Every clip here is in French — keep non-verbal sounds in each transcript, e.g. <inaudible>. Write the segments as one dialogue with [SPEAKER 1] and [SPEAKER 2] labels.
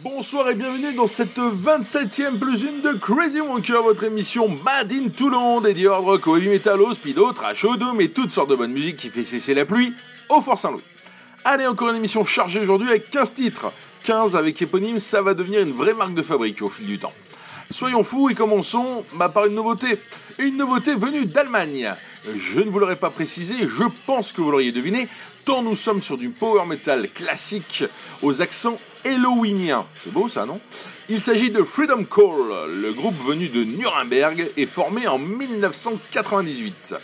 [SPEAKER 1] Bonsoir et bienvenue dans cette 27ème plus une de Crazy Wonker, votre émission Mad in Toulon, dédiée hard rock, au heavy metal, au speedo, trash, au doom et toutes sortes de bonne musique qui fait cesser la pluie au Fort Saint-Louis. Allez, encore une émission chargée aujourd'hui avec 15 titres. 15 avec éponyme, ça va devenir une vraie marque de fabrique au fil du temps. Soyons fous et commençons bah, par une nouveauté. Une nouveauté venue d'Allemagne. Je ne vous l'aurais pas précisé, je pense que vous l'auriez deviné, tant nous sommes sur du power metal classique aux accents halloweeniens. C'est beau ça, non? Il s'agit de Freedom Call, le groupe venu de Nuremberg et formé en 1998.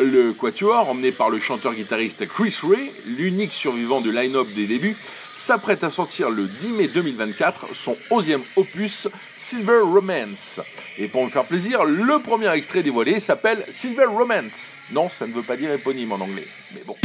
[SPEAKER 1] Le Quatuor, emmené par le chanteur-guitariste Chris Ray, l'unique survivant du line-up des débuts, s'apprête à sortir le 10 mai 2024 son 11e opus Silver Romance. Et pour me faire plaisir, le premier extrait dévoilé s'appelle Silver Romance. Non, ça ne veut pas dire éponyme en anglais, mais bon.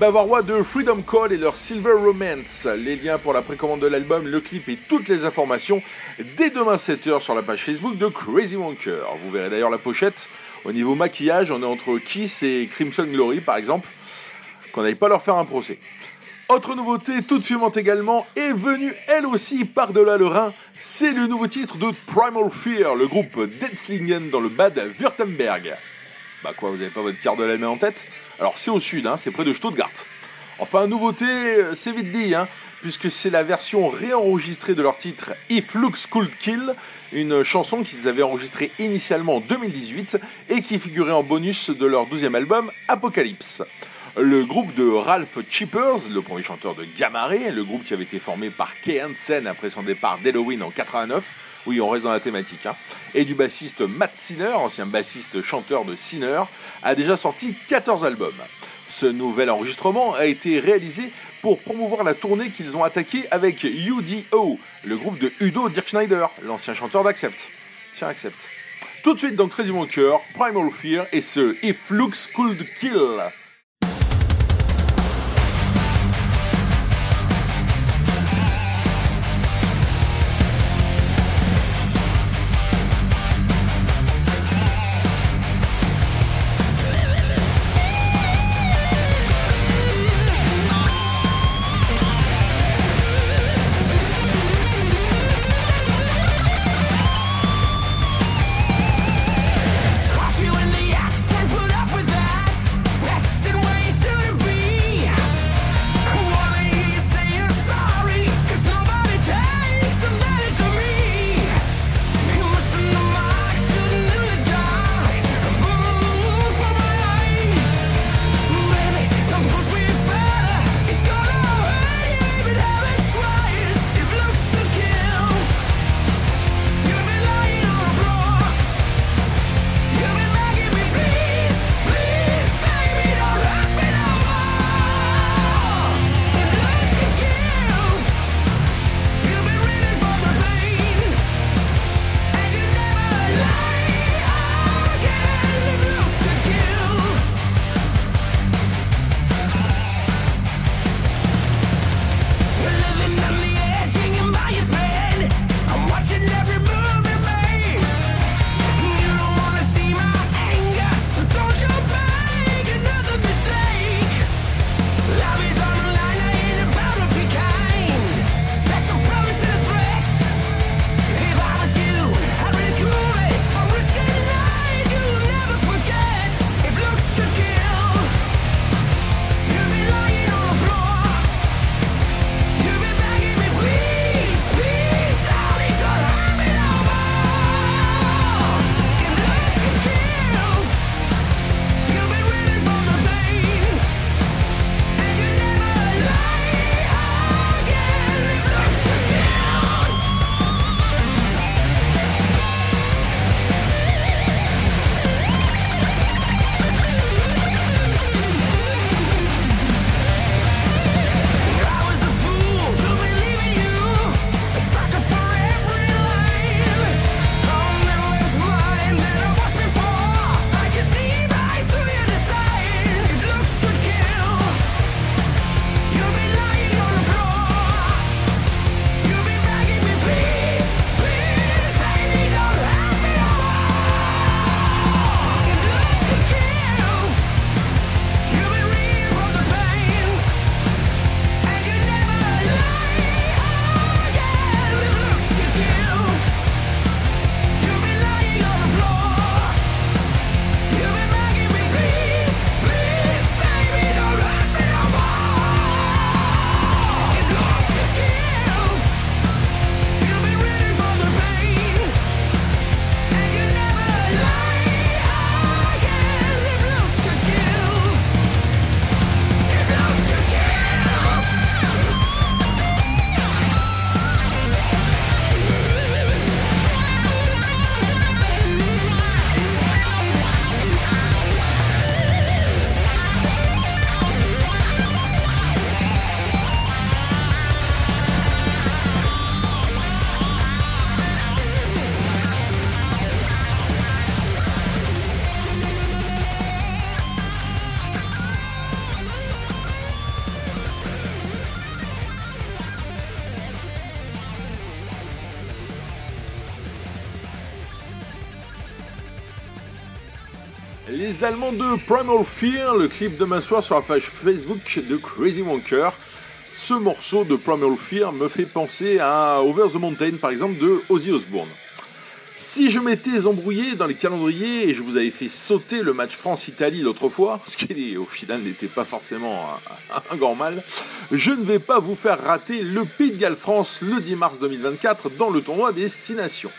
[SPEAKER 1] Bavarois de Freedom Call et leur Silver Romance. Les liens pour la précommande de l'album, le clip et toutes les informations dès demain 7h sur la page Facebook de Crazy Wonker. Vous verrez d'ailleurs la pochette. Au niveau maquillage, on est entre Kiss et Crimson Glory par exemple. Qu'on n'aille pas leur faire un procès. Autre nouveauté, tout de suivante également, est venue elle aussi par-delà le Rhin, c'est le nouveau titre de Primal Fear, le groupe Detzlingen dans le Bad Württemberg. Bah quoi, vous n'avez pas votre carte de la main en tête? Alors c'est au sud, hein, c'est près de Stuttgart. Enfin, nouveauté, euh, c'est vite dit, hein, puisque c'est la version réenregistrée de leur titre If Looks Could Kill, une chanson qu'ils avaient enregistrée initialement en 2018 et qui figurait en bonus de leur deuxième album Apocalypse le groupe de Ralph Chippers, le premier chanteur de Gamma Ray, le groupe qui avait été formé par Kay Hansen après son départ d'Halloween en 89. Oui, on reste dans la thématique. Hein. Et du bassiste Matt Sinner, ancien bassiste chanteur de Sinner, a déjà sorti 14 albums. Ce nouvel enregistrement a été réalisé pour promouvoir la tournée qu'ils ont attaquée avec UDO, le groupe de Udo Dirk Schneider, l'ancien chanteur d'Accept. Tiens, Accept. Tout de suite dans Crazy Wonker, Primal Fear et ce If Looks Could Kill. Les de Primal Fear, le clip demain soir sur la page Facebook de Crazy Wonker. Ce morceau de Primal Fear me fait penser à Over the Mountain par exemple de Ozzy Osbourne. Si je m'étais embrouillé dans les calendriers et je vous avais fait sauter le match France-Italie l'autre fois, <laughs> ce qui au final n'était pas forcément un, grand mal, je ne vais pas vous faire rater le Pays de Galles France le 10 mars 2024 dans le tournoi des 6 nations.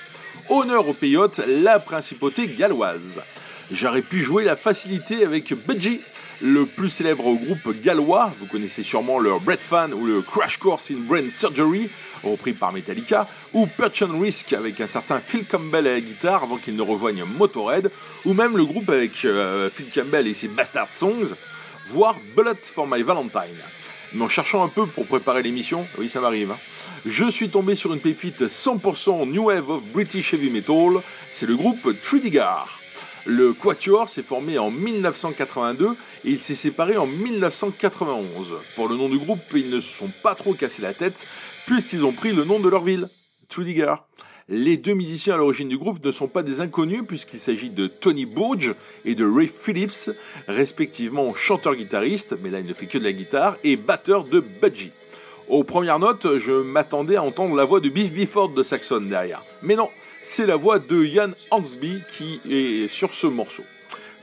[SPEAKER 1] Honneur aux pays la principauté galloise. J'aurais pu jouer la facilité avec Budgie, le plus célèbre groupe gallois, vous connaissez sûrement leur Bread Fan ou le Crash Course in Brain Surgery, repris par Metallica, ou Perch and Risk avec un certain Phil Campbell à la guitare avant qu'il ne rejoigne Motorhead, ou même le groupe avec euh, Phil Campbell et ses Bastard Songs, voire Bullet for My Valentine. Mais en cherchant un peu pour préparer l'émission, oui ça m'arrive, hein, je suis tombé sur une pépite 100% New Wave of British Heavy Metal, c'est le groupe Tridigar. Le Quatuor s'est formé en 1982 et il s'est séparé en 1991. Pour le nom du groupe, ils ne se sont pas trop cassés la tête puisqu'ils ont pris le nom de leur ville, Trudiger. Les deux musiciens à l'origine du groupe ne sont pas des inconnus puisqu'il s'agit de Tony Bourge et de Ray Phillips, respectivement chanteur-guitariste, mais là il ne fait que de la guitare, et batteur de Budgie. Aux premières notes, je m'attendais à entendre la voix de Biff Bifford de Saxon derrière. Mais non, c'est la voix de Ian Hansby qui est sur ce morceau.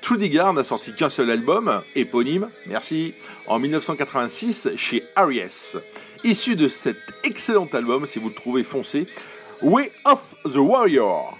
[SPEAKER 1] Trudy n'a sorti qu'un seul album, éponyme, merci, en 1986 chez Aries. Issu de cet excellent album, si vous le trouvez foncé, Way of the Warrior.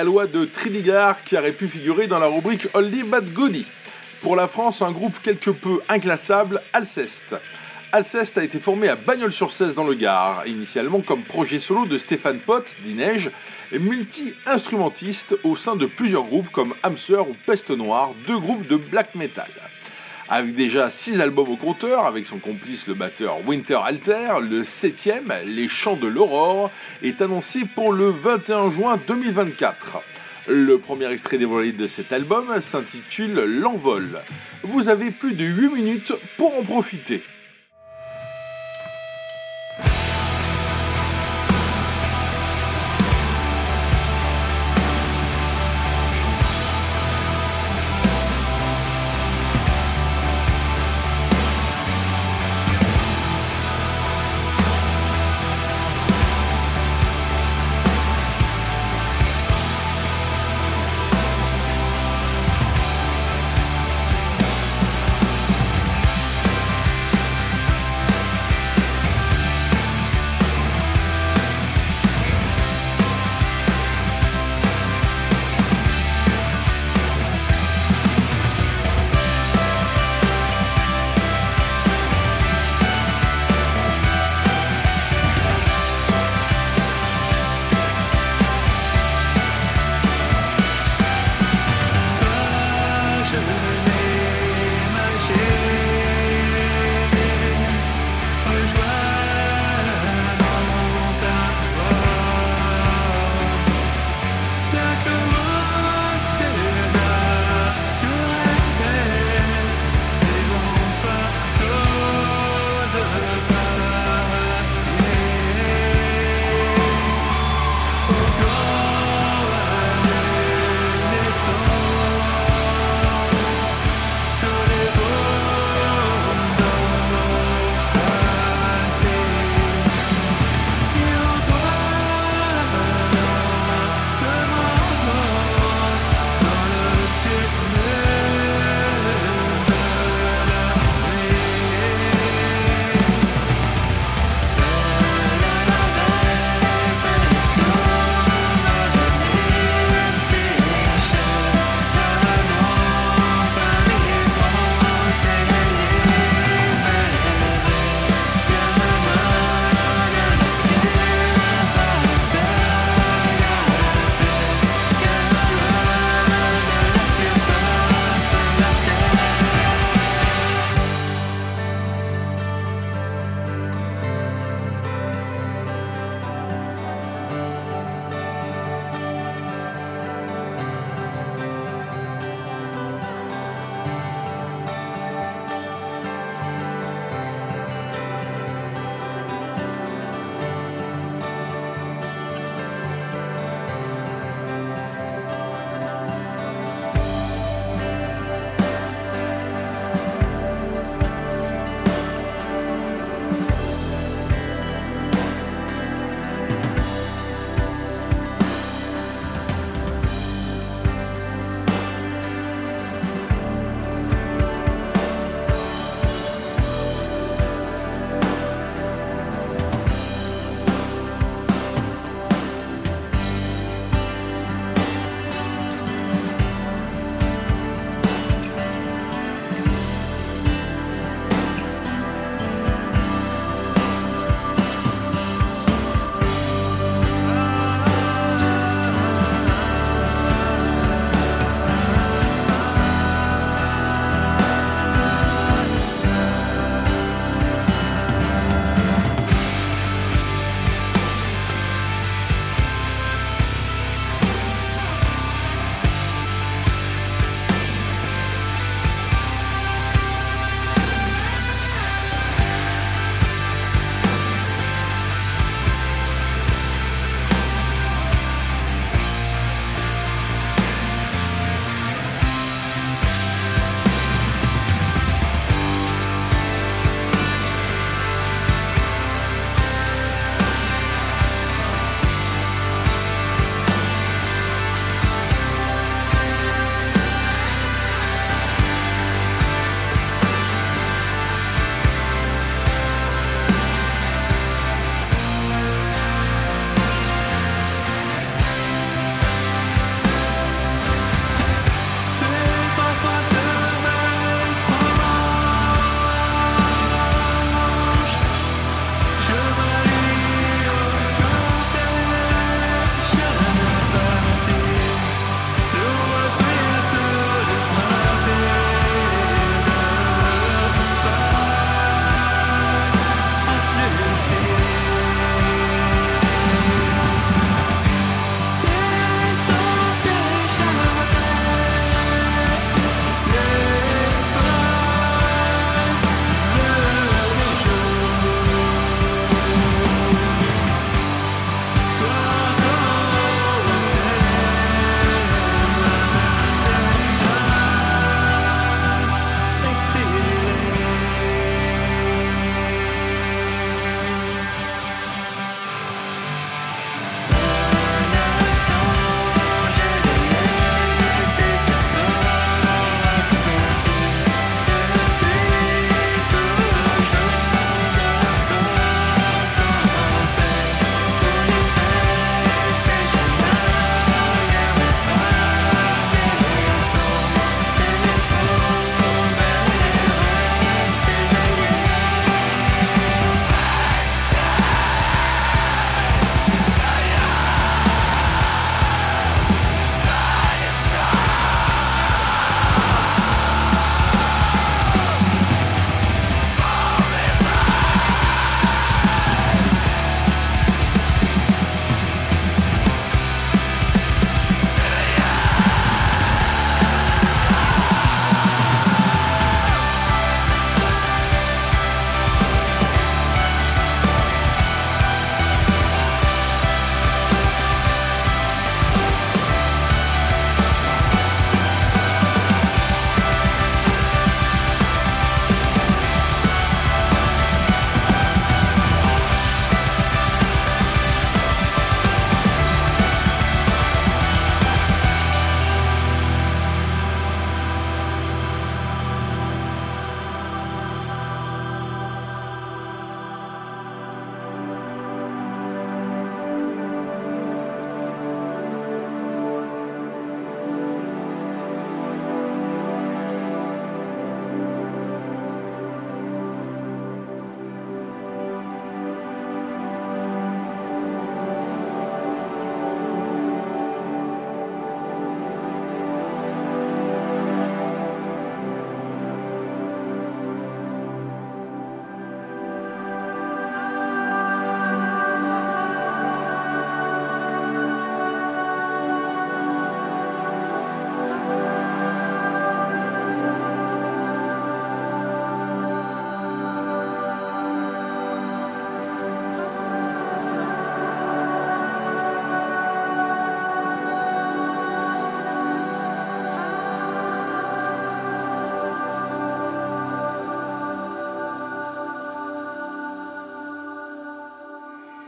[SPEAKER 1] Gallois de Trinidad qui aurait pu figurer dans la rubrique Oldie But Goodie. Pour la France, un groupe quelque peu inclassable, Alceste. Alceste a été formé à Bagnols-sur-Cèze dans le Gard, initialement comme projet solo de Stéphane Pott, et multi-instrumentiste au sein de plusieurs groupes comme Hamster ou Peste Noire, deux groupes de black metal. Avec déjà 6 albums au compteur, avec son complice le batteur Winter Alter, le 7 Les Chants de l'Aurore, est annoncé pour le 21 juin 2024. Le premier extrait dévoilé de cet album s'intitule L'Envol. Vous avez plus de 8 minutes pour en profiter.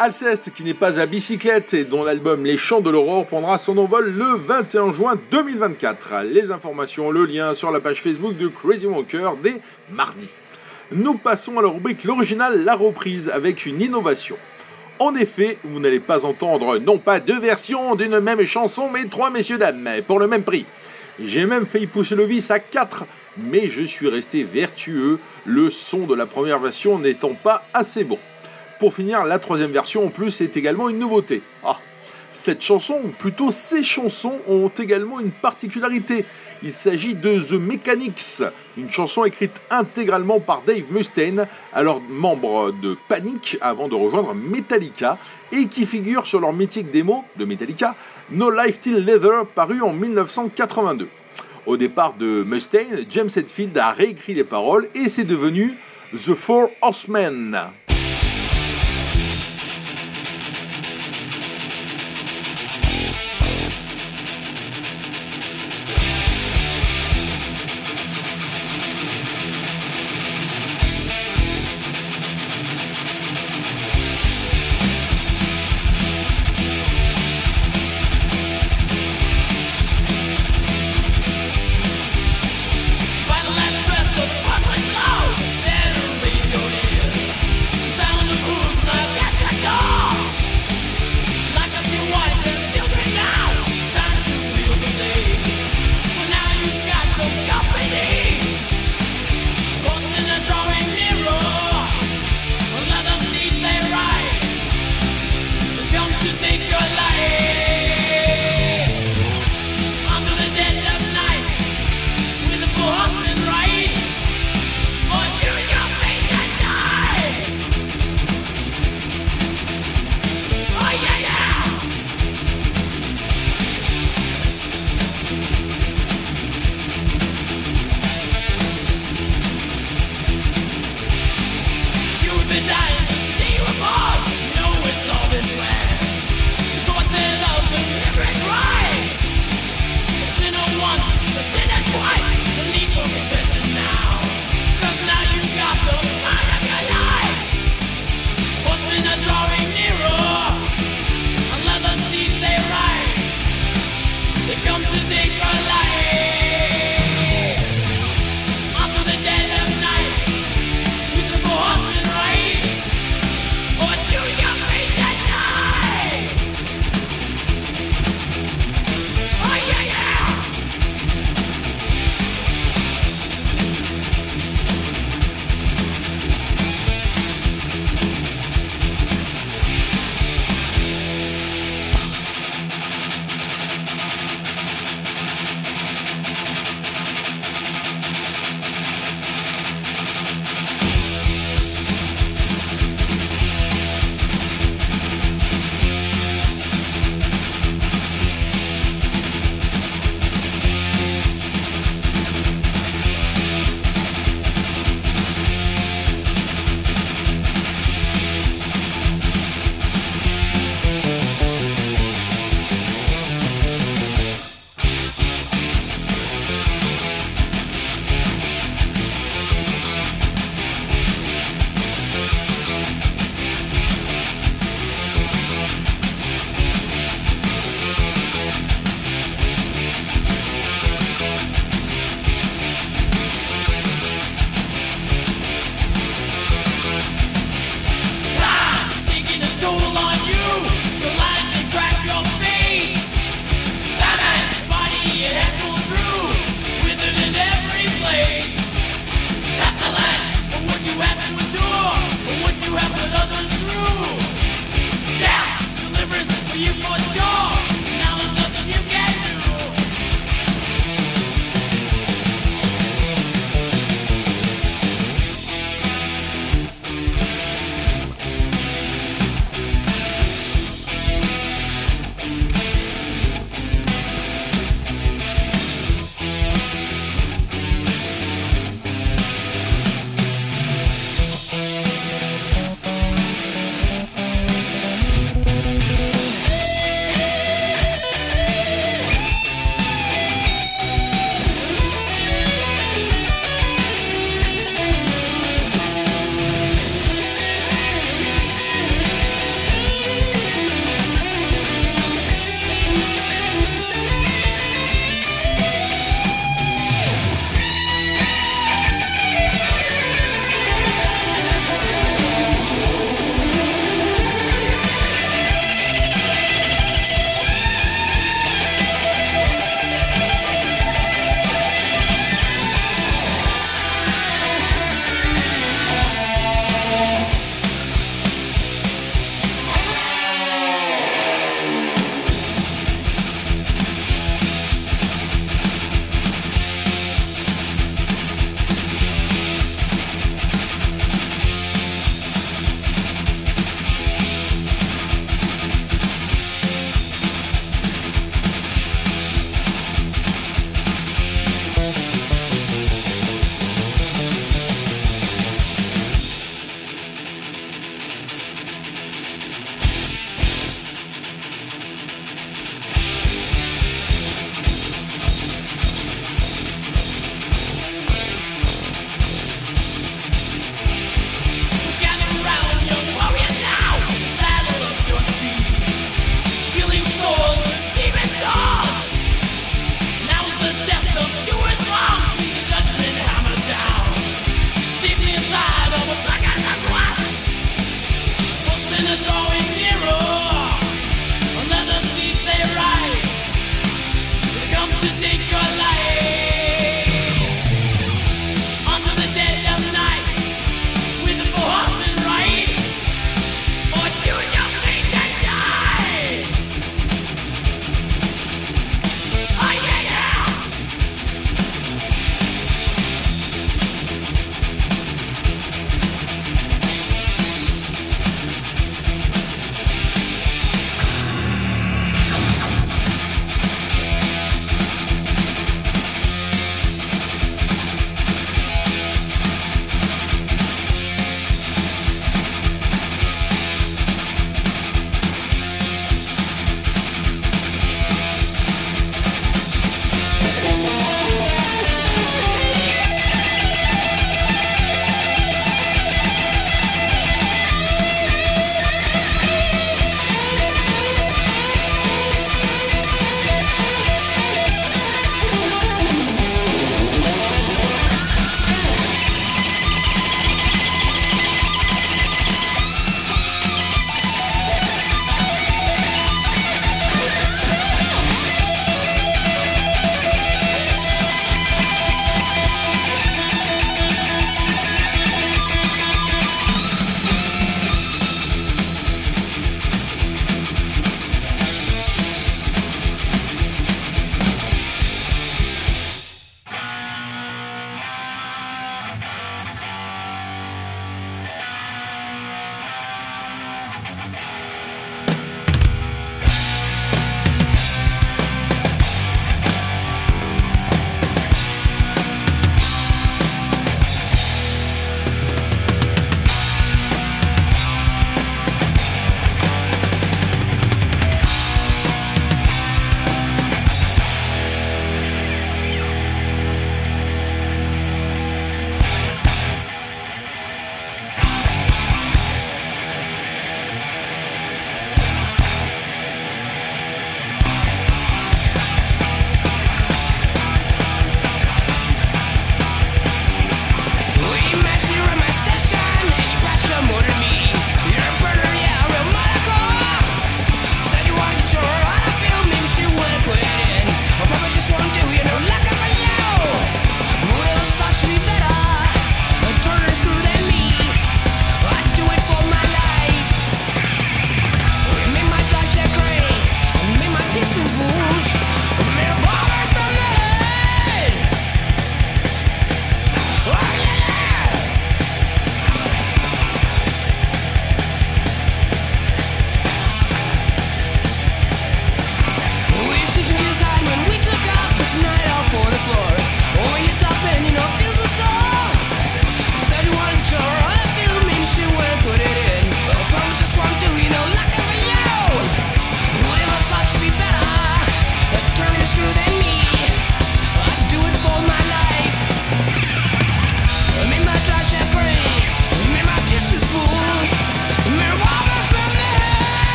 [SPEAKER 1] Alceste, qui n'est pas à bicyclette et dont l'album Les Chants de l'Aurore prendra son envol le 21 juin 2024. Les informations, le lien sur la page Facebook de Crazy Walker dès mardi. Nous passons à la rubrique L'original, la reprise avec une innovation. En effet, vous n'allez pas entendre non pas deux versions d'une même chanson, mais trois messieurs dames, pour le même prix. J'ai même failli pousser le vice à 4, mais je suis resté vertueux, le son de la première version n'étant pas assez bon. Pour finir, la troisième version en plus est également une nouveauté. Ah, cette chanson, ou plutôt ces chansons, ont également une particularité. Il s'agit de The Mechanics, une chanson écrite intégralement par Dave Mustaine, alors membre de Panic avant de rejoindre Metallica, et qui figure sur leur mythique démo de Metallica, No Life Till Leather, paru en 1982. Au départ de Mustaine, James Hetfield a réécrit les paroles et c'est devenu The Four Horsemen.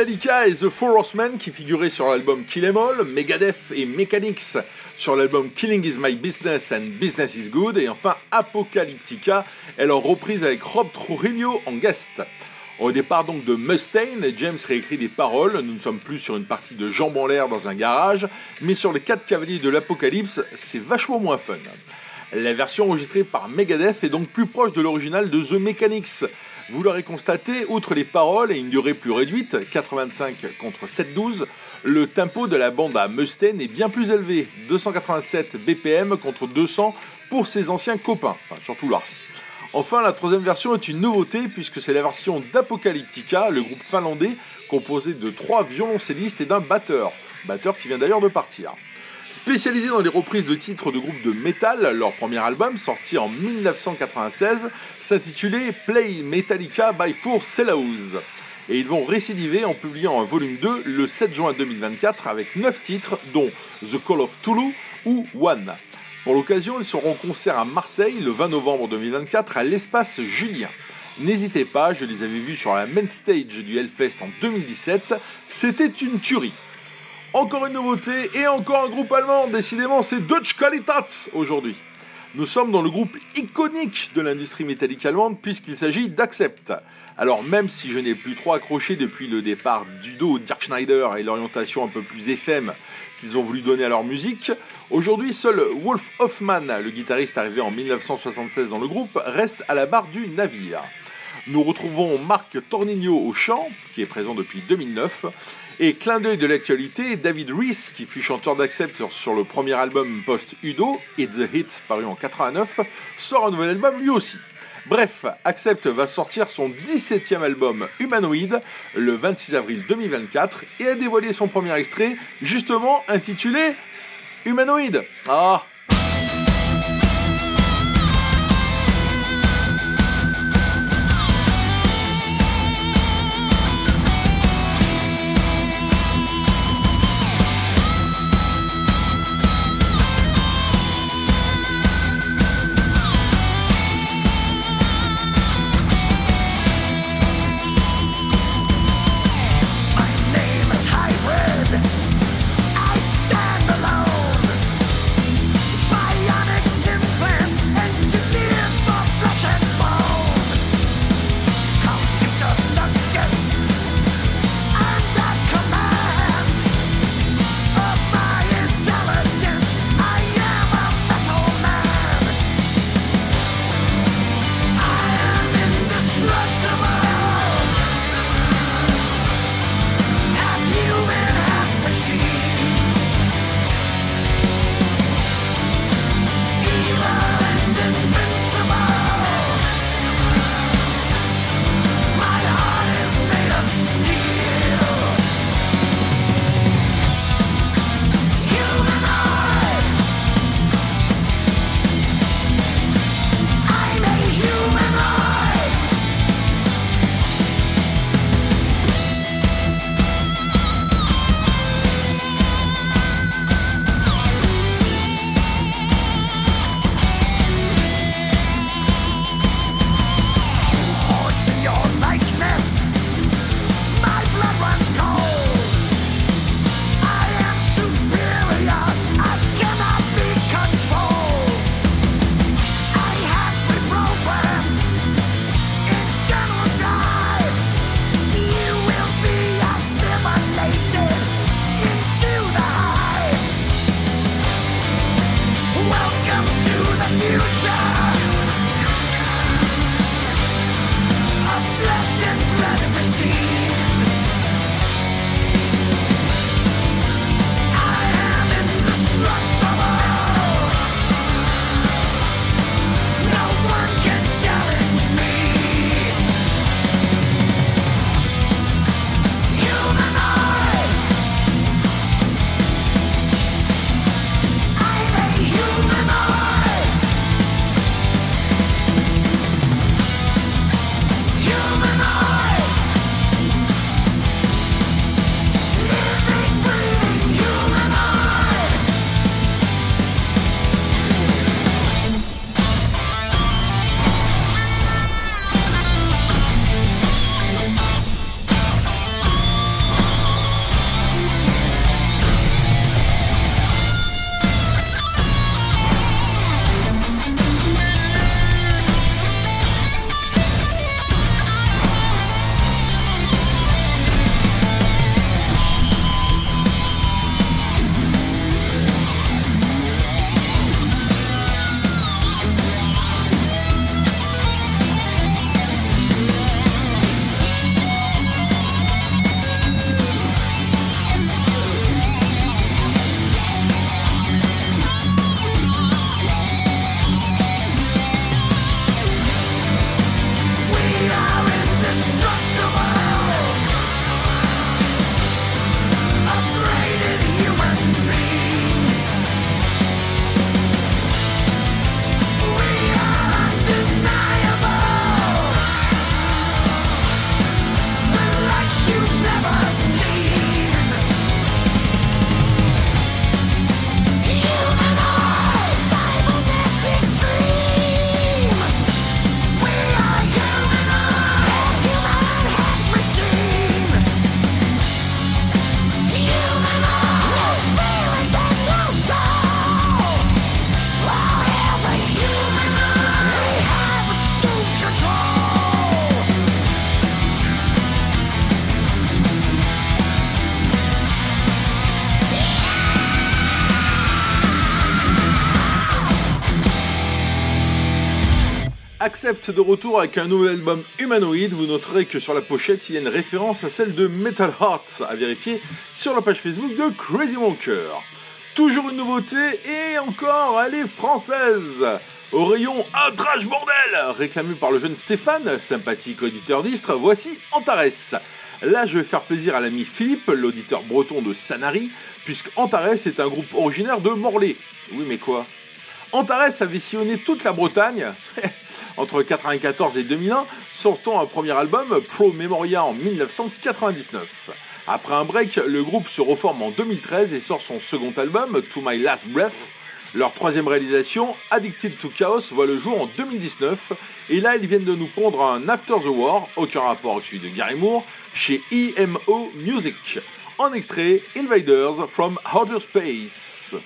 [SPEAKER 1] Metallica et The Four Horsemen qui figuraient sur l'album Kill Em All, Megadeth et Mechanics sur l'album Killing Is My Business and Business Is Good, et enfin Apocalyptica est leur reprise avec Rob Trujillo en guest. Au départ donc de Mustaine, James réécrit des paroles, nous ne sommes plus sur une partie de jambes en l'air dans un garage, mais sur les quatre cavaliers de l'apocalypse, c'est vachement moins fun. La version enregistrée par Megadeth est donc plus proche de l'original de The Mechanics, vous l'aurez constaté, outre les paroles et une durée plus réduite, 85 contre 712, le tempo de la bande à Mustaine est bien plus élevé, 287 BPM contre 200 pour ses anciens copains, enfin surtout Lars. Enfin, la troisième version est une nouveauté puisque c'est la version d'Apocalyptica, le groupe finlandais composé de trois violoncellistes et d'un batteur, batteur qui vient d'ailleurs de partir. Spécialisé dans les reprises de titres de groupes de metal, leur premier album, sorti en 1996, s'intitulait Play Metallica by Four Cellos. Et ils vont récidiver en publiant un volume 2 le 7 juin 2024 avec 9 titres, dont The Call of Toulouse ou One. Pour l'occasion, ils seront en concert à Marseille le 20 novembre 2024 à l'espace Julien. N'hésitez pas, je les avais vus sur la main stage du Hellfest en 2017, c'était une tuerie. Encore une nouveauté et encore un groupe allemand. Décidément, c'est Deutsche Qualität aujourd'hui. Nous sommes dans le groupe iconique de l'industrie métallique allemande puisqu'il s'agit d'Accept. Alors même si je n'ai plus trop accroché depuis le départ d'Udo Dirk Schneider et l'orientation un peu plus FM qu'ils ont voulu donner à leur musique, aujourd'hui seul Wolf Hoffmann, le guitariste arrivé en 1976 dans le groupe, reste à la barre du navire. Nous retrouvons Marc Tornillo au chant, qui est présent depuis 2009, et clin d'œil de l'actualité, David Reese, qui fut chanteur d'Accept sur le premier album post-Udo, It's the Hit, paru en 89, sort un nouvel album lui aussi. Bref, Accept va sortir son 17e album Humanoid le 26 avril 2024 et a dévoilé son premier extrait, justement intitulé Humanoid. Ah, accepte de retour avec un nouvel album humanoïde. Vous noterez que sur la pochette, il y a une référence à celle de Metal Heart, à vérifier sur la page Facebook de Crazy Wonker. Toujours une nouveauté et encore, elle est française. Au rayon Un bordel réclamé par le jeune Stéphane, sympathique auditeur d'Istre, voici Antares. Là, je vais faire plaisir à l'ami Philippe, l'auditeur breton de Sanary, puisque Antares est un groupe originaire de Morlaix. Oui, mais quoi? Antares avait sillonné toute la Bretagne <laughs> entre 1994 et 2001, sortant un premier album Pro Memoria en 1999. Après un break, le groupe se reforme en 2013 et sort son second album, To My Last Breath. Leur troisième réalisation, Addicted to Chaos, voit le jour en 2019, et là ils viennent de nous pondre un After the War, aucun rapport avec celui de Gary Moore, chez EMO Music. En extrait, Invaders from Outer Space.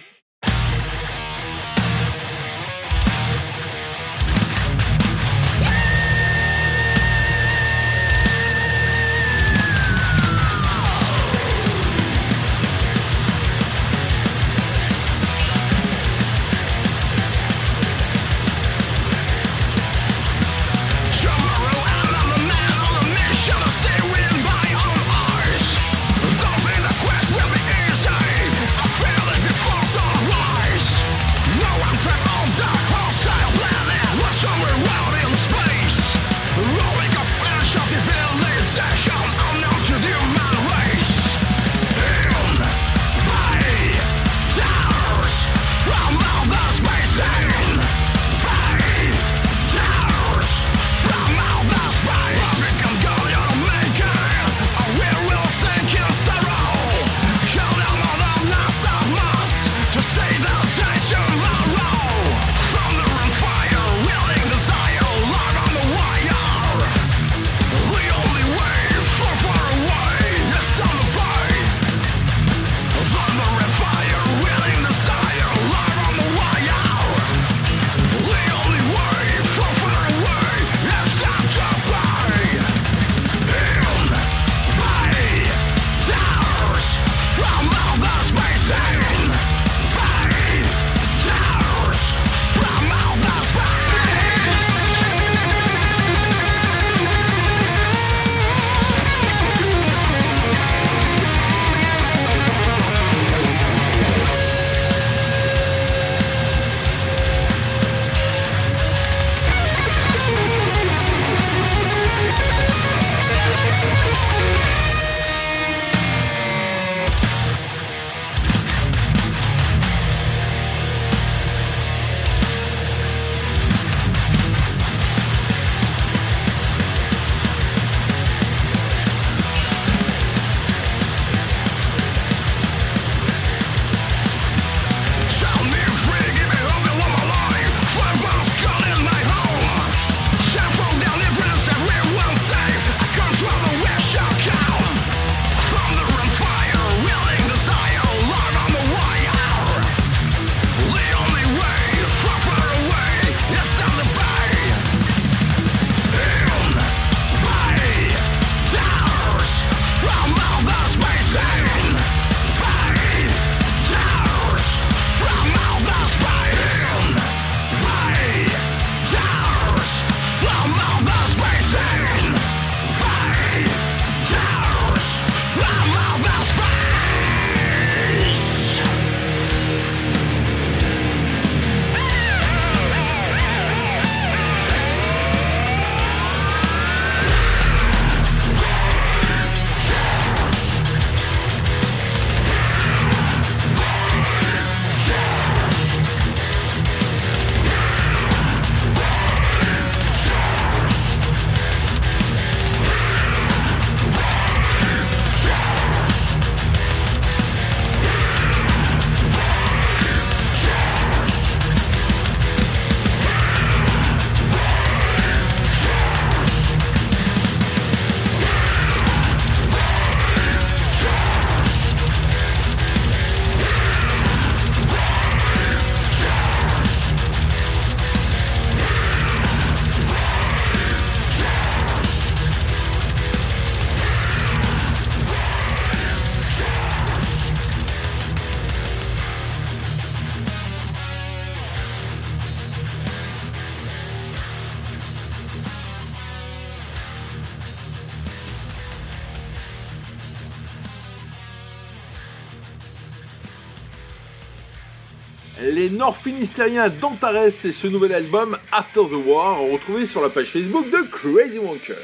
[SPEAKER 1] Les Nord-Finistériens d'Antares et ce nouvel album After the War retrouvé sur la page Facebook de Crazy Wonker.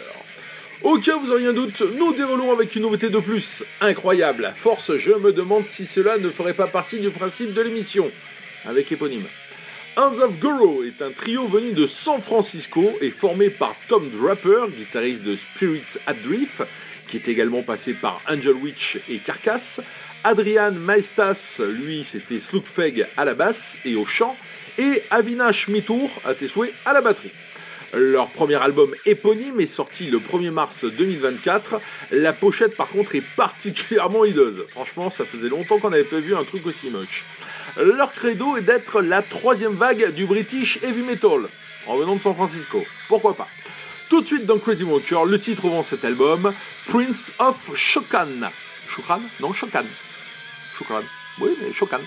[SPEAKER 1] Au cas où vous auriez un doute, nous déroulons avec une nouveauté de plus. Incroyable. Force, je me demande si cela ne ferait pas partie du principe de l'émission. Avec éponyme. Hands of Goro est un trio venu de San Francisco et formé par Tom Draper, guitariste de Spirits at Drift, qui est également passé par Angel Witch et Carcass, Adrian Maestas, lui c'était Slugfeg à la basse et au chant, et Avinash Mitour, à tes souhaits, à la batterie. Leur premier album éponyme est sorti le 1er mars 2024. La pochette par contre est particulièrement hideuse. Franchement, ça faisait longtemps qu'on n'avait pas vu un truc aussi moche. Leur credo est d'être la troisième vague du British Heavy Metal, en venant de San Francisco. Pourquoi pas Tout de suite dans Crazy Walker, le titre vend cet album, Prince of Shokan. Shukran Non, Shokan. Oui, mais choquant.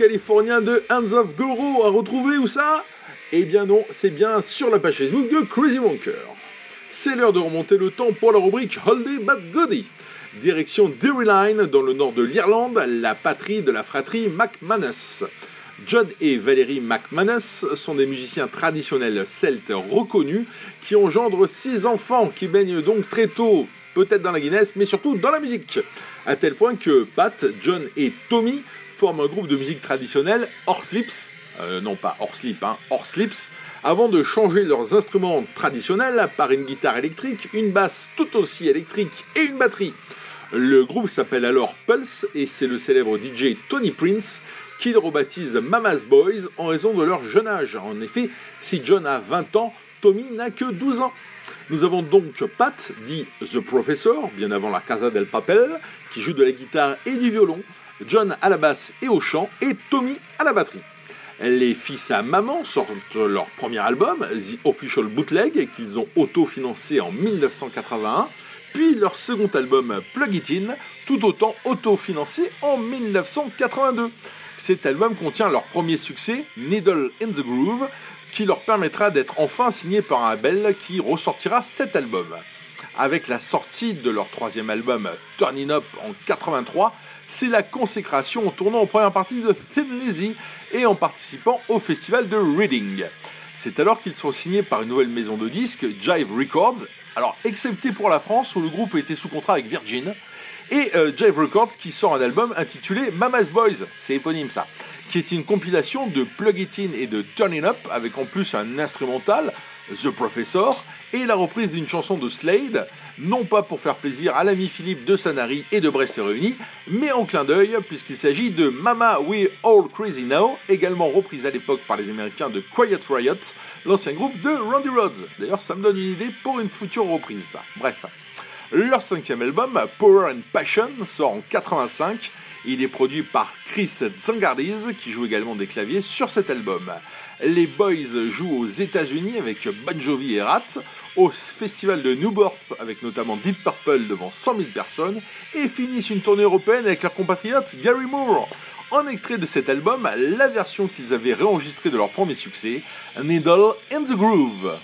[SPEAKER 1] Californien de Hands of Goro à retrouver où ça? Eh bien non, c'est bien sur la page Facebook de Crazy Wonker. C'est l'heure de remonter le temps pour la rubrique Holiday But Goody. Direction Derryline, dans le nord de l'Irlande, la patrie de la fratrie McManus. John et Valérie McManus sont des musiciens traditionnels celtes reconnus qui engendrent six enfants qui baignent donc très tôt, peut-être dans la Guinness, mais surtout dans la musique. À tel point que Pat, John et Tommy forment un groupe de musique traditionnelle, Horslips, euh, non pas Horslip, hein, avant de changer leurs instruments traditionnels par une guitare électrique, une basse tout aussi électrique et une batterie. Le groupe s'appelle alors Pulse et c'est le célèbre DJ Tony Prince qui le rebaptise Mama's Boys en raison de leur jeune âge. En effet, si John a 20 ans, Tommy n'a que 12 ans. Nous avons donc Pat, dit The Professor, bien avant la Casa del Papel, qui joue de la guitare et du violon, John à la basse et au chant, et Tommy à la batterie. Les fils à maman sortent leur premier album, The Official Bootleg, qu'ils ont autofinancé en 1981, puis leur second album, Plug It In, tout autant autofinancé en 1982. Cet album contient leur premier succès, Needle in the Groove, qui leur permettra d'être enfin signés par un label qui ressortira cet album. Avec la sortie de leur troisième album, Turning Up en 83, c'est la consécration en tournant en première partie de Thin et en participant au festival de Reading. C'est alors qu'ils sont signés par une nouvelle maison de disques, Jive Records, alors excepté pour la France où le groupe était sous contrat avec Virgin, et euh, Jive Records qui sort un album intitulé Mama's Boys, c'est éponyme ça, qui est une compilation de Plug It In et de Turning Up avec en plus un instrumental, The Professor, et la reprise d'une chanson de Slade, non pas pour faire plaisir à l'ami Philippe de Sanary et de Brest Réunis, mais en clin d'œil puisqu'il s'agit de Mama We All Crazy Now, également reprise à l'époque par les Américains de Quiet Riot, l'ancien groupe de Randy Rhodes. D'ailleurs, ça me donne une idée pour une future reprise. Bref. Leur cinquième album, Power and Passion, sort en 85. Il est produit par Chris Zangardiz, qui joue également des claviers sur cet album. Les Boys jouent aux États-Unis avec Bon Jovi et Rat, au festival de New Birth avec notamment Deep Purple devant 100 000 personnes, et finissent une tournée européenne avec leur compatriote Gary Moore. En extrait de cet album, la version qu'ils avaient réenregistrée de leur premier succès, Needle in the Groove.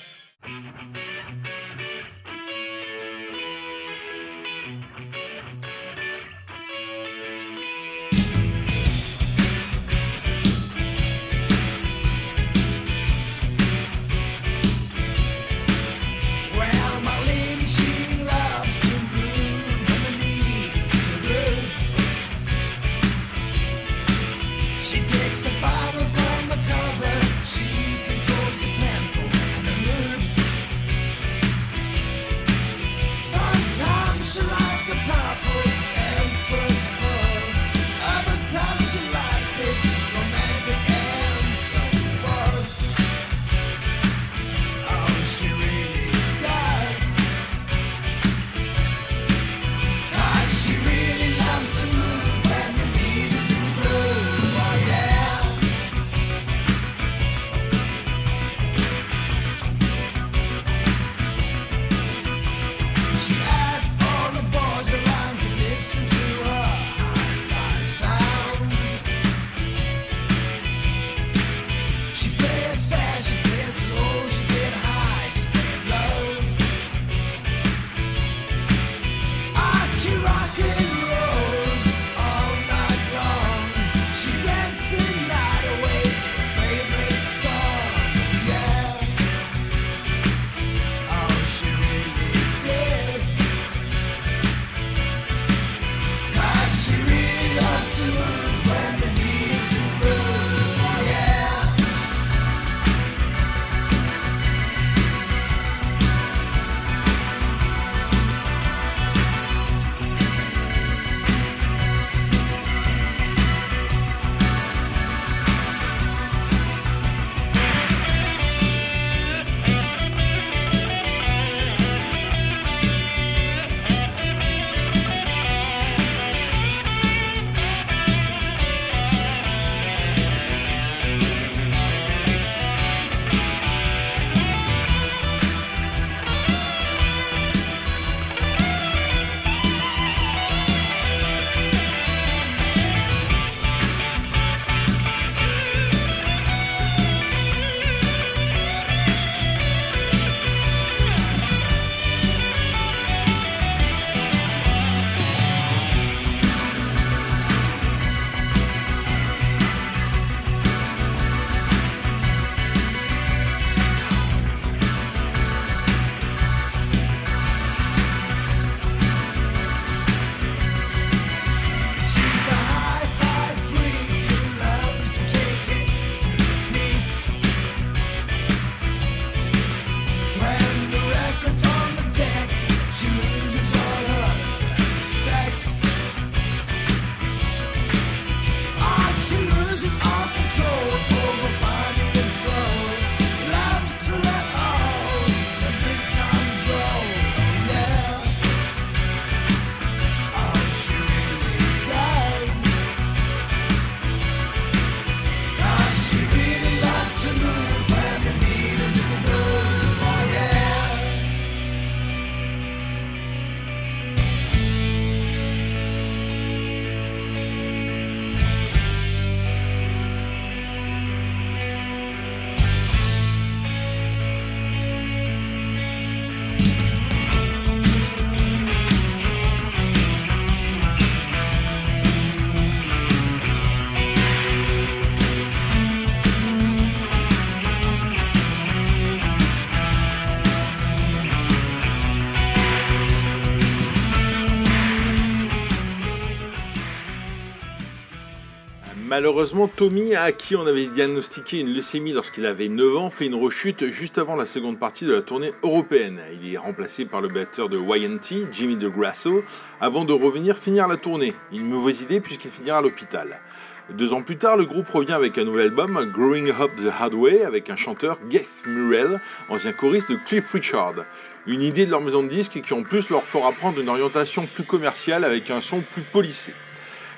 [SPEAKER 1] Malheureusement, Tommy, à qui on avait diagnostiqué une leucémie lorsqu'il avait 9 ans, fait une rechute juste avant la seconde partie de la tournée européenne. Il est remplacé par le batteur de YNT, Jimmy DeGrasso, avant de revenir finir la tournée. Une mauvaise idée puisqu'il finira à l'hôpital. Deux ans plus tard, le groupe revient avec un nouvel album, Growing Up the Hard Way, avec un chanteur, Geoff Murrell, ancien choriste de Cliff Richard. Une idée de leur maison de disques qui en plus leur fera prendre une orientation plus commerciale avec un son plus polissé.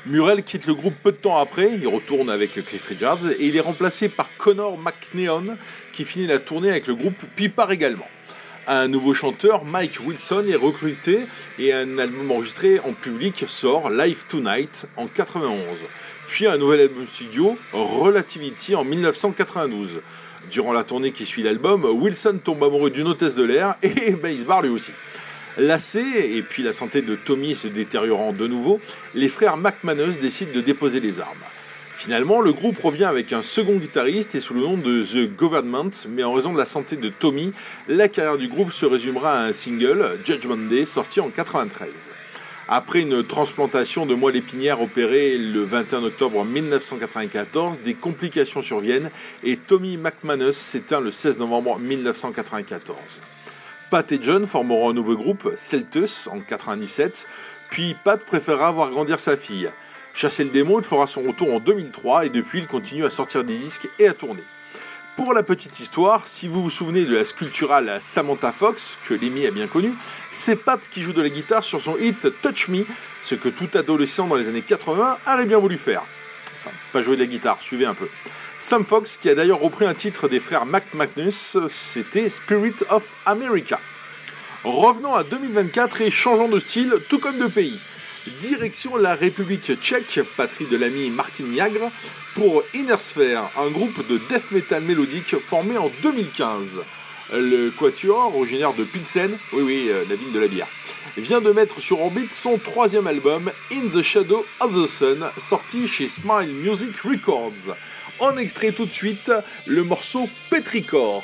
[SPEAKER 1] Murrell quitte le groupe peu de temps après, il retourne avec Cliff Richards et il est remplacé par Connor McNeon qui finit la tournée avec le groupe puis part également. Un nouveau chanteur, Mike Wilson, est recruté et un album enregistré en public sort, Live Tonight, en 91. Puis un nouvel album studio, Relativity, en 1992. Durant la tournée qui suit l'album, Wilson tombe amoureux d'une hôtesse de l'air et ben, il se barre lui aussi. Lassés, et puis la santé de Tommy se détériorant de nouveau, les frères McManus décident de déposer les armes. Finalement, le groupe revient avec un second guitariste et sous le nom de The Government, mais en raison de la santé de Tommy, la carrière du groupe se résumera à un single, Judgment Day, sorti en 93. Après une transplantation de moelle épinière opérée le 21 octobre 1994, des complications surviennent et Tommy McManus s'éteint le 16 novembre 1994. Pat et John formeront un nouveau groupe, Celtus, en 97, puis Pat préférera voir grandir sa fille. Chasser le démon, il fera son retour en 2003 et depuis il continue à sortir des disques et à tourner. Pour la petite histoire, si vous vous souvenez de la sculpturale Samantha Fox, que Lemmy a bien connue, c'est Pat qui joue de la guitare sur son hit Touch Me, ce que tout adolescent dans les années 80 aurait bien voulu faire. Enfin, pas jouer de la guitare, suivez un peu. Sam Fox, qui a d'ailleurs repris un titre des frères McManus, c'était Spirit of America. Revenons à 2024 et changeons de style, tout comme de pays. Direction la République tchèque, patrie de l'ami Martin Niagre, pour Inner Sphere, un groupe de death metal mélodique formé en 2015. Le Quatuor, originaire de Pilsen, oui oui, euh, la ville de la bière, vient de mettre sur orbite son troisième album, In the Shadow of the Sun, sorti chez Smile Music Records. En extrait tout de suite le morceau Petrichor.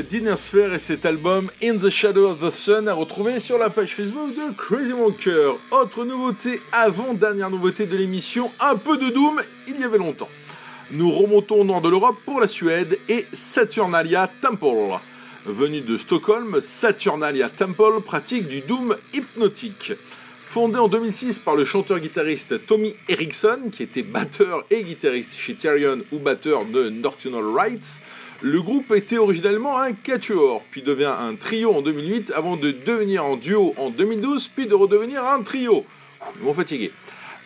[SPEAKER 1] Dinner Sphere et cet album In the Shadow of the Sun à retrouver sur la page Facebook de Crazy Walker. Autre nouveauté, avant-dernière nouveauté de l'émission, un peu de Doom, il y avait longtemps. Nous remontons au nord de l'Europe pour la Suède et Saturnalia Temple. Venu de Stockholm, Saturnalia Temple pratique du Doom hypnotique. Fondé en 2006 par le chanteur-guitariste Tommy Erickson, qui était batteur et guitariste chez Therion ou batteur de Nocturnal Rights, le groupe était originellement un quatuor, puis devient un trio en 2008 avant de devenir en duo en 2012, puis de redevenir un trio. Ils m'ont fatigué.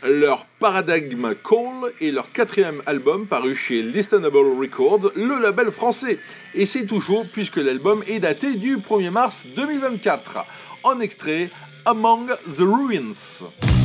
[SPEAKER 1] Leur Paradigm Call est leur quatrième album paru chez Listenable Records, le label français. Et c'est chaud puisque l'album est daté du 1er mars 2024. En extrait, Among the Ruins.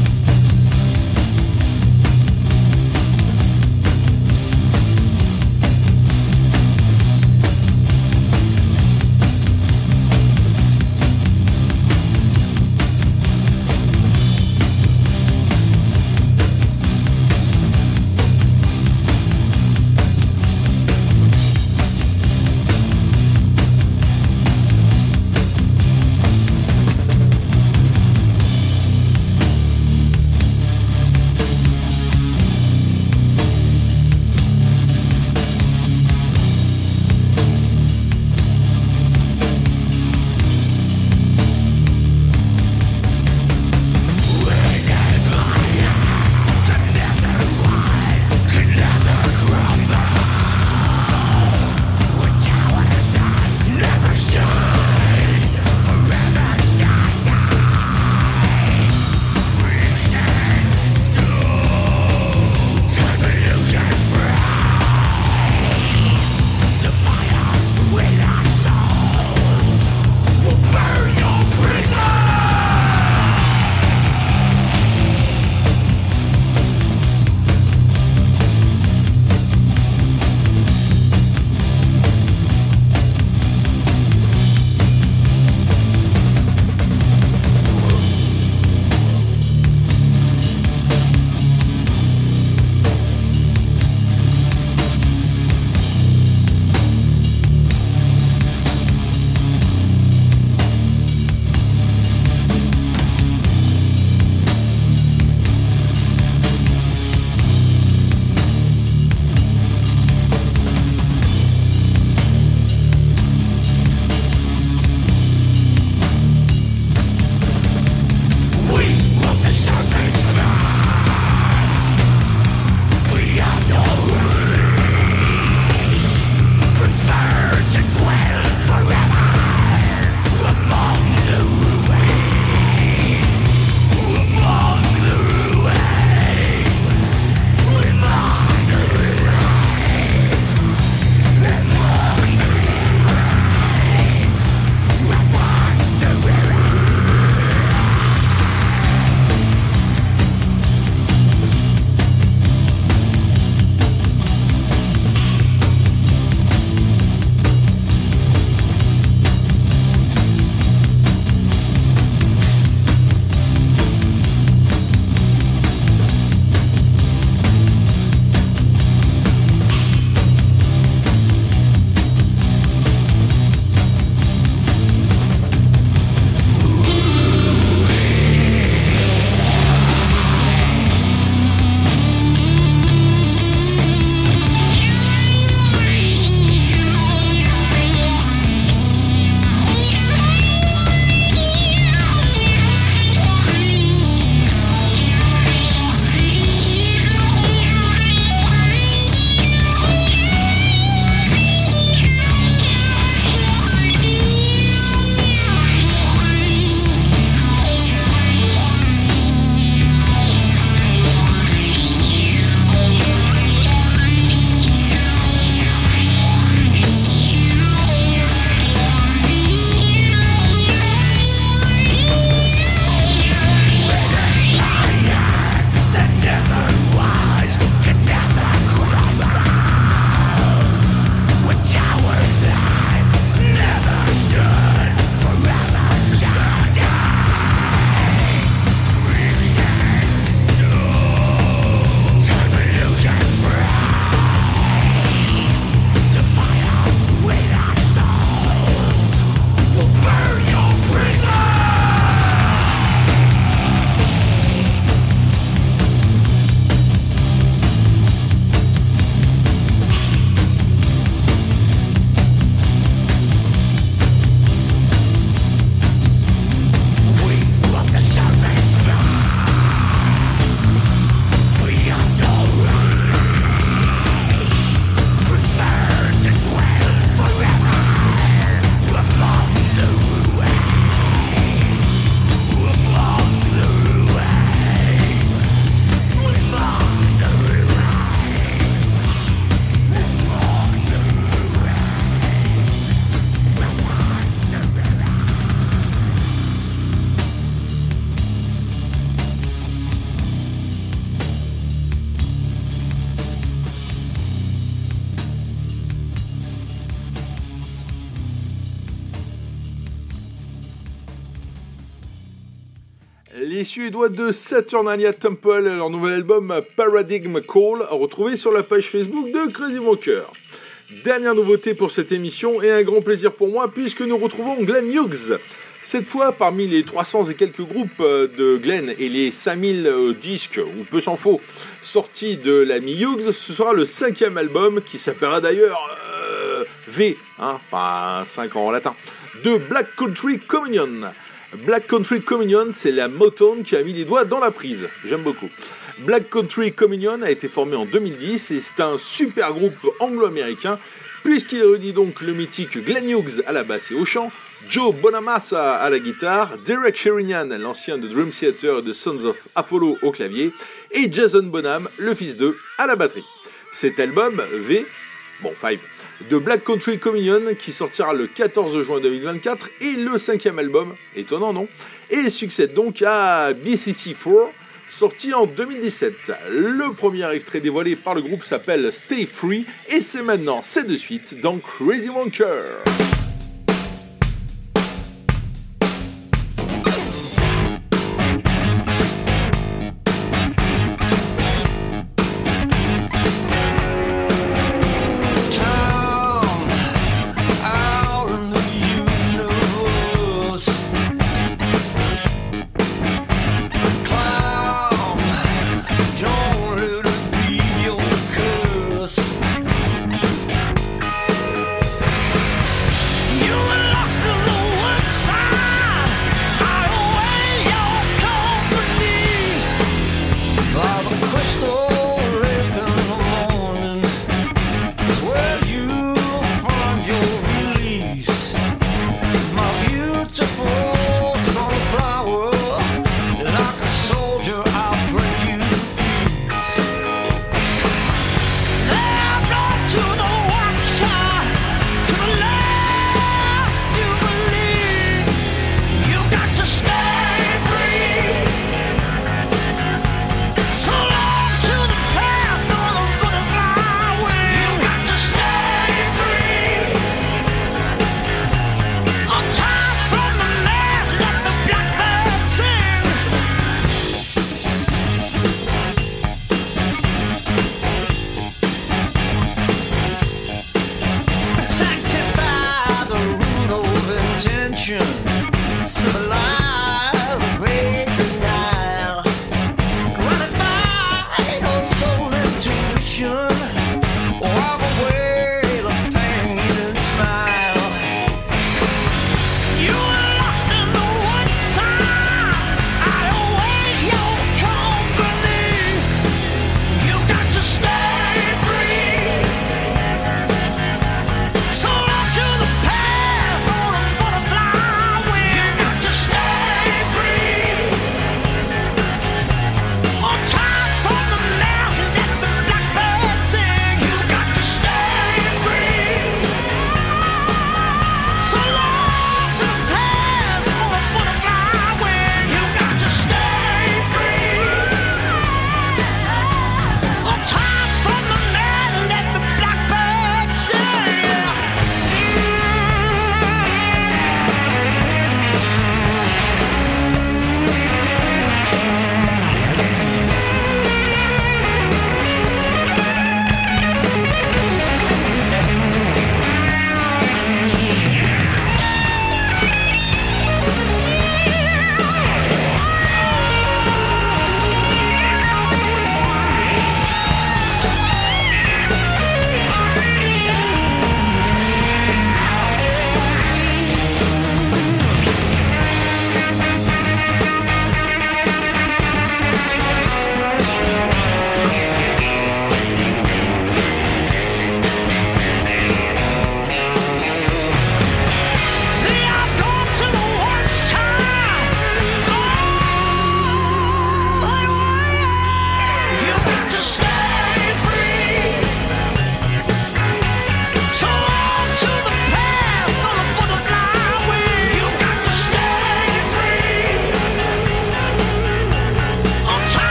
[SPEAKER 1] Suédois de Saturnalia Temple, leur nouvel album Paradigm Call, retrouvé sur la page Facebook de Crazy Walker. Dernière nouveauté pour cette émission et un grand plaisir pour moi puisque nous retrouvons Glenn Hughes. Cette fois, parmi les 300 et quelques groupes euh, de Glenn et les 5000 euh, disques, ou peu s'en faut, sortis de l'ami Hughes, ce sera le cinquième album qui s'appellera d'ailleurs euh, V, hein, enfin 5 ans en latin, de Black Country Communion. Black Country Communion, c'est la Motown qui a mis les doigts dans la prise. J'aime beaucoup. Black Country Communion a été formé en 2010 et c'est un super groupe anglo-américain puisqu'il réunit donc le mythique Glenn Hughes à la basse et au chant, Joe Bonamassa à la guitare, Derek Sherinian, l'ancien de Dream Theater et de Sons of Apollo au clavier, et Jason Bonham, le fils d'eux, à la batterie. Cet album, V, bon, 5, de Black Country Communion qui sortira le 14 juin 2024 et le cinquième album, étonnant non, et succède donc à BCC4 sorti en 2017. Le premier extrait dévoilé par le groupe s'appelle Stay Free et c'est maintenant, c'est de suite dans Crazy Wonker.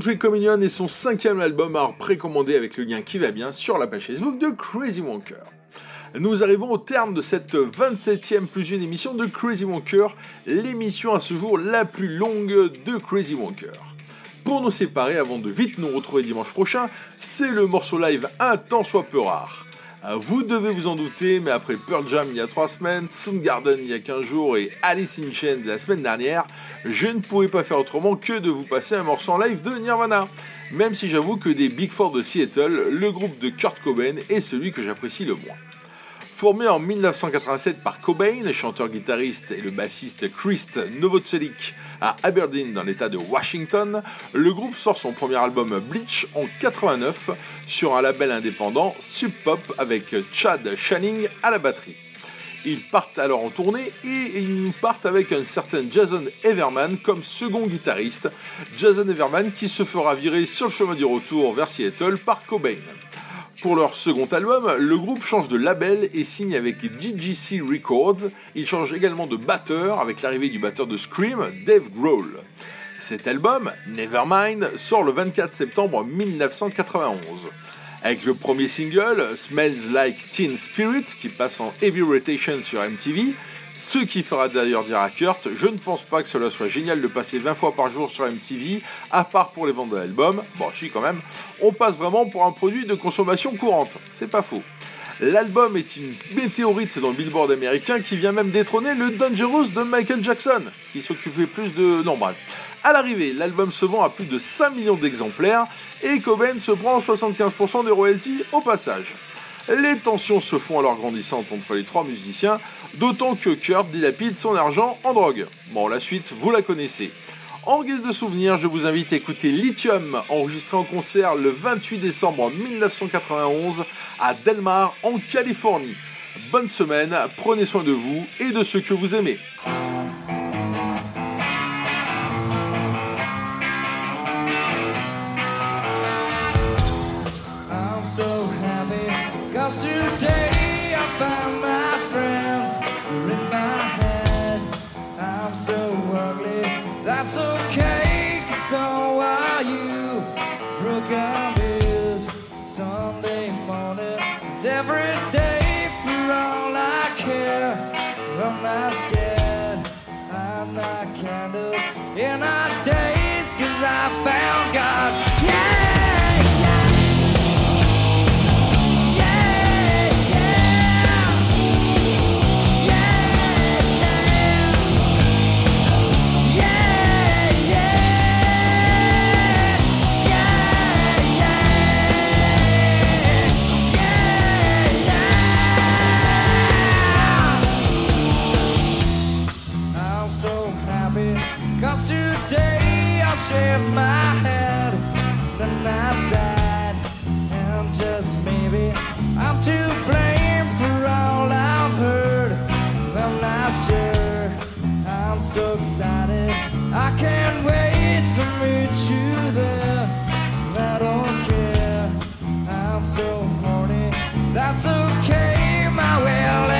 [SPEAKER 1] Country Communion est son cinquième album à précommandé avec le lien qui va bien sur la page Facebook de Crazy Wonker. Nous arrivons au terme de cette 27e plus une émission de Crazy Wonker, l'émission à ce jour la plus longue de Crazy Wonker. Pour nous séparer avant de vite nous retrouver dimanche prochain, c'est le morceau live un tant soit peu rare. Vous devez vous en douter, mais après Pearl Jam il y a 3 semaines, Soundgarden il y a 15 jours et Alice in Chains la semaine dernière, je ne pouvais pas faire autrement que de vous passer un morceau en live de Nirvana. Même si j'avoue que des Big Four de Seattle, le groupe de Kurt Cobain est celui que j'apprécie le moins. Formé en 1987 par Cobain, chanteur-guitariste et le bassiste Chris Novoselic à Aberdeen dans l'état de Washington, le groupe sort son premier album Bleach en 89 sur un label indépendant Sub Pop avec Chad Channing à la batterie. Ils partent alors en tournée et ils partent avec un certain Jason Everman comme second guitariste. Jason Everman qui se fera virer sur le chemin du retour vers Seattle par Cobain. Pour leur second album, le groupe change de label et signe avec DGC Records. Il change également de batteur avec l'arrivée du batteur de Scream, Dave Grohl. Cet album, Nevermind, sort le 24 septembre 1991. Avec le premier single, Smells Like Teen Spirit, qui passe en heavy rotation sur MTV, ce qui fera d'ailleurs dire à Kurt, je ne pense pas que cela soit génial de passer 20 fois par jour sur MTV, à part pour les ventes de l'album. Bon, si quand même, on passe vraiment pour un produit de consommation courante, c'est pas faux. L'album est une météorite dans le Billboard américain qui vient même détrôner le Dangerous de Michael Jackson, qui s'occupait plus de... Non bref. À l'arrivée, l'album se vend à plus de 5 millions d'exemplaires et Cobain se prend 75% des royalties au passage. Les tensions se font alors grandissantes entre les trois musiciens, d'autant que Kurt dilapide son argent en drogue. Bon, la suite, vous la connaissez. En guise de souvenir, je vous invite à écouter Lithium, enregistré en concert le 28 décembre 1991 à Delmar, en Californie. Bonne semaine, prenez soin de vous et de ceux que vous aimez.
[SPEAKER 2] Cause today I found my friends are in my head. I'm so ugly, that's okay, cause so are you. Broken is Sunday morning is every day for all I care. I'm not scared, I'm not candles in our days, cause I found God. To blame for all I've heard. I'm not sure. I'm so excited. I can't wait to meet you there. I don't care. I'm so horny. That's okay, my will